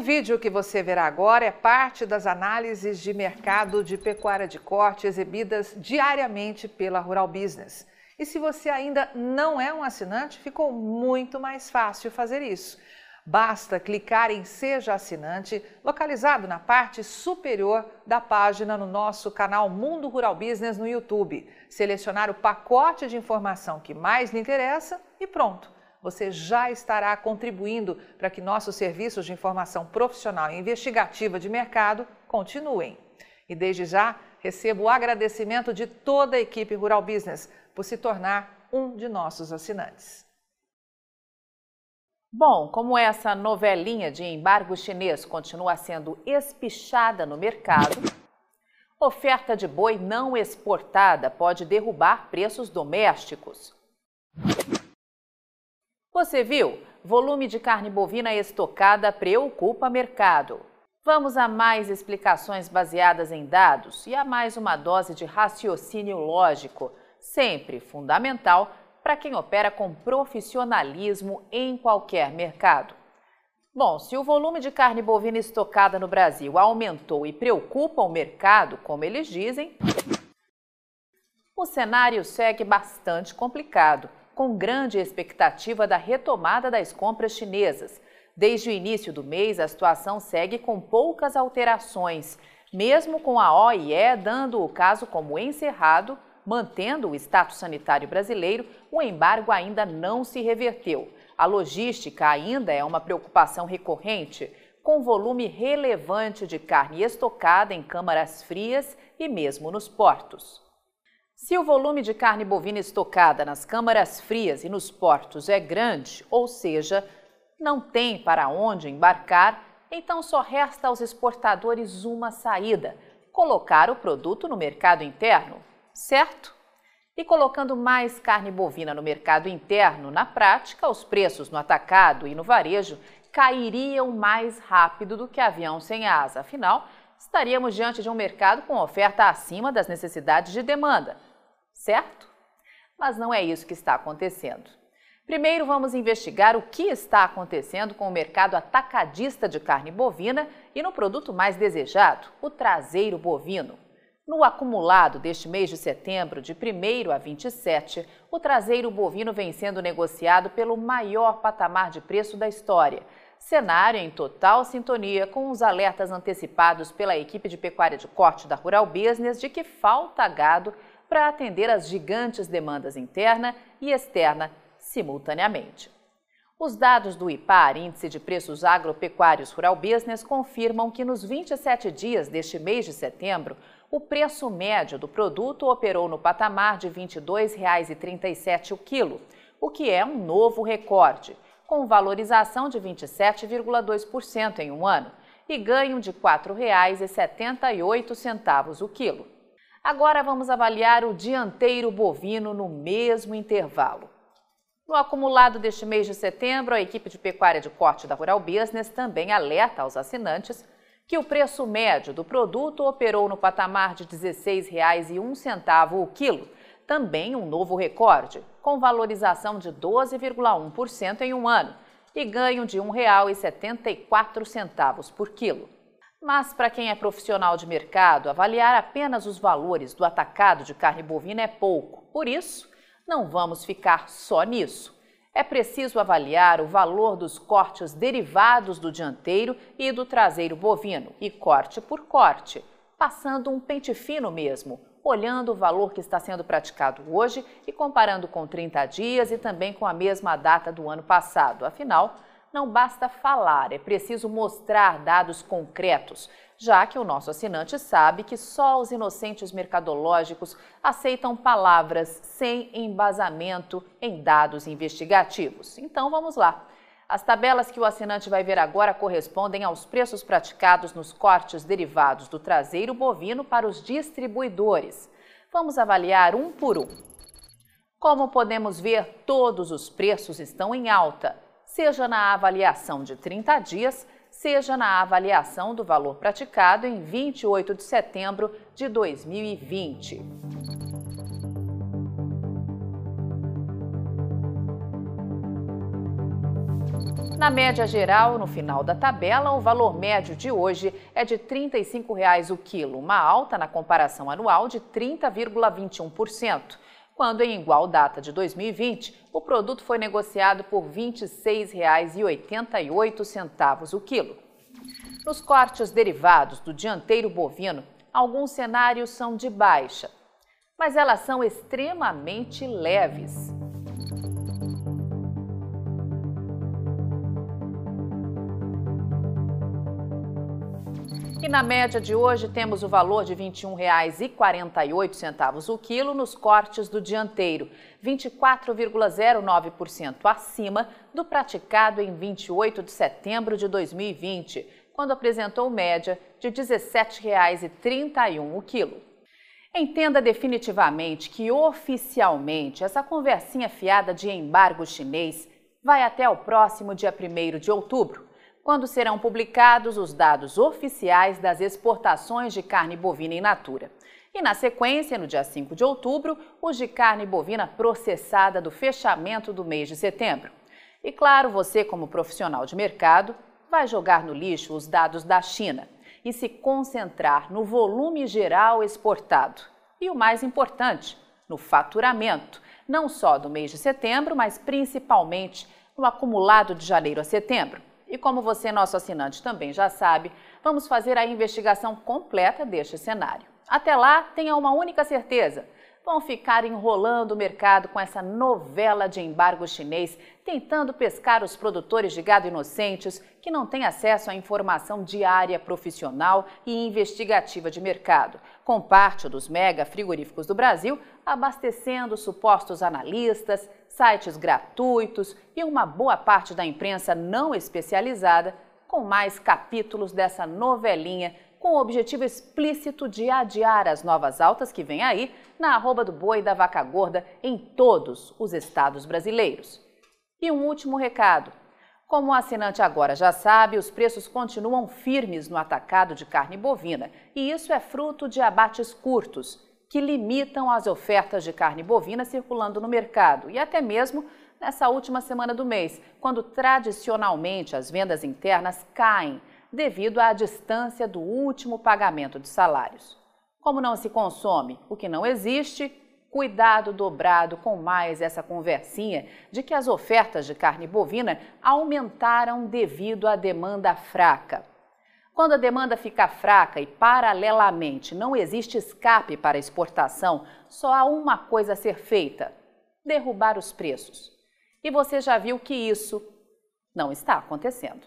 O vídeo que você verá agora é parte das análises de mercado de pecuária de corte exibidas diariamente pela Rural Business. E se você ainda não é um assinante, ficou muito mais fácil fazer isso. Basta clicar em Seja Assinante, localizado na parte superior da página no nosso canal Mundo Rural Business no YouTube. Selecionar o pacote de informação que mais lhe interessa e pronto você já estará contribuindo para que nossos serviços de informação profissional e investigativa de mercado continuem. E desde já, recebo o agradecimento de toda a equipe Rural Business por se tornar um de nossos assinantes. Bom, como essa novelinha de embargo chinês continua sendo espichada no mercado, oferta de boi não exportada pode derrubar preços domésticos. Você viu? Volume de carne bovina estocada preocupa mercado. Vamos a mais explicações baseadas em dados e a mais uma dose de raciocínio lógico, sempre fundamental para quem opera com profissionalismo em qualquer mercado. Bom, se o volume de carne bovina estocada no Brasil aumentou e preocupa o mercado, como eles dizem, o cenário segue bastante complicado com grande expectativa da retomada das compras chinesas. Desde o início do mês, a situação segue com poucas alterações, mesmo com a OIE dando o caso como encerrado, mantendo o status sanitário brasileiro, o embargo ainda não se reverteu. A logística ainda é uma preocupação recorrente, com volume relevante de carne estocada em câmaras frias e mesmo nos portos. Se o volume de carne bovina estocada nas câmaras frias e nos portos é grande, ou seja, não tem para onde embarcar, então só resta aos exportadores uma saída: colocar o produto no mercado interno, certo? E colocando mais carne bovina no mercado interno, na prática, os preços no atacado e no varejo cairiam mais rápido do que avião sem asa. Afinal, estaríamos diante de um mercado com oferta acima das necessidades de demanda certo? Mas não é isso que está acontecendo. Primeiro, vamos investigar o que está acontecendo com o mercado atacadista de carne bovina e no produto mais desejado, o traseiro bovino. No acumulado deste mês de setembro, de 1 a 27, o traseiro bovino vem sendo negociado pelo maior patamar de preço da história. Cenário em total sintonia com os alertas antecipados pela equipe de pecuária de corte da Rural Business de que falta gado para atender às gigantes demandas interna e externa simultaneamente. Os dados do IPAR, Índice de Preços Agropecuários Rural Business, confirmam que nos 27 dias deste mês de setembro, o preço médio do produto operou no patamar de R$ 22,37 o quilo, o que é um novo recorde, com valorização de 27,2% em um ano e ganho de R$ 4,78 o quilo. Agora vamos avaliar o dianteiro bovino no mesmo intervalo. No acumulado deste mês de setembro, a equipe de pecuária de corte da Rural Business também alerta aos assinantes que o preço médio do produto operou no patamar de R$ 16,01 o quilo, também um novo recorde, com valorização de 12,1% em um ano e ganho de R$ 1,74 por quilo. Mas para quem é profissional de mercado, avaliar apenas os valores do atacado de carne bovina é pouco. Por isso, não vamos ficar só nisso. É preciso avaliar o valor dos cortes derivados do dianteiro e do traseiro bovino, e corte por corte, passando um pente fino mesmo, olhando o valor que está sendo praticado hoje e comparando com 30 dias e também com a mesma data do ano passado. Afinal, não basta falar, é preciso mostrar dados concretos, já que o nosso assinante sabe que só os inocentes mercadológicos aceitam palavras sem embasamento em dados investigativos. Então vamos lá. As tabelas que o assinante vai ver agora correspondem aos preços praticados nos cortes derivados do traseiro bovino para os distribuidores. Vamos avaliar um por um. Como podemos ver, todos os preços estão em alta seja na avaliação de 30 dias, seja na avaliação do valor praticado em 28 de setembro de 2020. Na média geral, no final da tabela, o valor médio de hoje é de R$ 35,00 o quilo, uma alta na comparação anual de 30,21%, quando em igual data de 2020, o produto foi negociado por R$ 26,88 o quilo. Nos cortes derivados do dianteiro bovino, alguns cenários são de baixa, mas elas são extremamente leves. E na média de hoje temos o valor de R$ 21,48 o quilo nos cortes do dianteiro, 24,09% acima do praticado em 28 de setembro de 2020, quando apresentou média de R$ 17,31 o quilo. Entenda definitivamente que oficialmente essa conversinha fiada de embargo chinês vai até o próximo dia 1 de outubro quando serão publicados os dados oficiais das exportações de carne bovina in natura. E na sequência, no dia 5 de outubro, os de carne bovina processada do fechamento do mês de setembro. E claro, você, como profissional de mercado, vai jogar no lixo os dados da China e se concentrar no volume geral exportado. E o mais importante, no faturamento, não só do mês de setembro, mas principalmente no acumulado de janeiro a setembro. E como você, nosso assinante, também já sabe, vamos fazer a investigação completa deste cenário. Até lá, tenha uma única certeza: vão ficar enrolando o mercado com essa novela de embargo chinês, tentando pescar os produtores de gado inocentes que não têm acesso à informação diária profissional e investigativa de mercado, com parte dos mega frigoríficos do Brasil abastecendo supostos analistas, sites gratuitos e uma boa parte da imprensa não especializada com mais capítulos dessa novelinha com o objetivo explícito de adiar as novas altas que vem aí na arroba do boi da vaca gorda em todos os estados brasileiros. E um último recado. Como o assinante agora já sabe, os preços continuam firmes no atacado de carne bovina, e isso é fruto de abates curtos que limitam as ofertas de carne bovina circulando no mercado e até mesmo nessa última semana do mês, quando tradicionalmente as vendas internas caem devido à distância do último pagamento de salários. Como não se consome o que não existe, cuidado dobrado com mais essa conversinha de que as ofertas de carne bovina aumentaram devido à demanda fraca. Quando a demanda fica fraca e, paralelamente, não existe escape para exportação, só há uma coisa a ser feita: derrubar os preços. E você já viu que isso não está acontecendo.